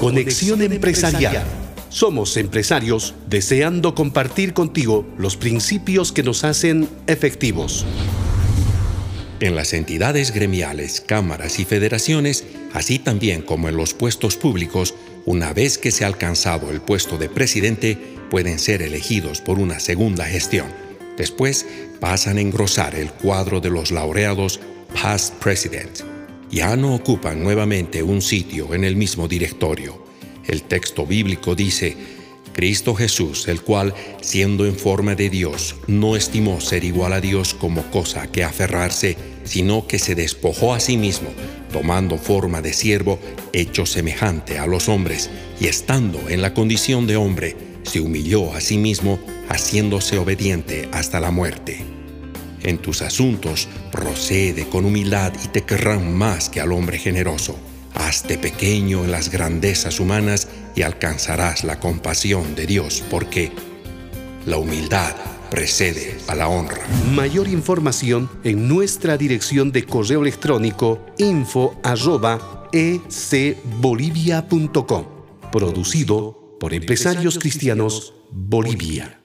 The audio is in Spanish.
Conexión Empresarial. Somos empresarios deseando compartir contigo los principios que nos hacen efectivos. En las entidades gremiales, cámaras y federaciones, así también como en los puestos públicos, una vez que se ha alcanzado el puesto de presidente, pueden ser elegidos por una segunda gestión. Después pasan a engrosar el cuadro de los laureados Past President ya no ocupan nuevamente un sitio en el mismo directorio. El texto bíblico dice, Cristo Jesús, el cual, siendo en forma de Dios, no estimó ser igual a Dios como cosa que aferrarse, sino que se despojó a sí mismo, tomando forma de siervo, hecho semejante a los hombres, y estando en la condición de hombre, se humilló a sí mismo, haciéndose obediente hasta la muerte. En tus asuntos procede con humildad y te querrán más que al hombre generoso. Hazte pequeño en las grandezas humanas y alcanzarás la compasión de Dios, porque la humildad precede a la honra. Mayor información en nuestra dirección de correo electrónico info@ecbolivia.com. Producido por Empresarios Cristianos Bolivia.